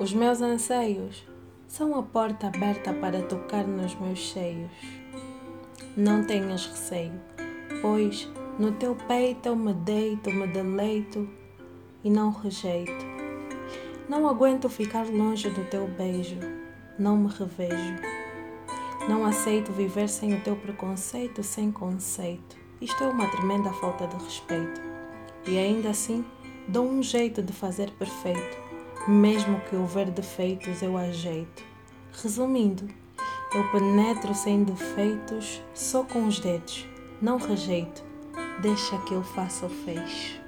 Os meus anseios são a porta aberta para tocar nos meus cheios. Não tenhas receio, pois no teu peito eu me deito, me deleito e não rejeito. Não aguento ficar longe do teu beijo, não me revejo. Não aceito viver sem o teu preconceito, sem conceito. Isto é uma tremenda falta de respeito. E ainda assim, dou um jeito de fazer perfeito, mesmo que houver defeitos, eu ajeito. Resumindo, eu penetro sem defeitos, só com os dedos, não rejeito, deixa que eu faça o fecho.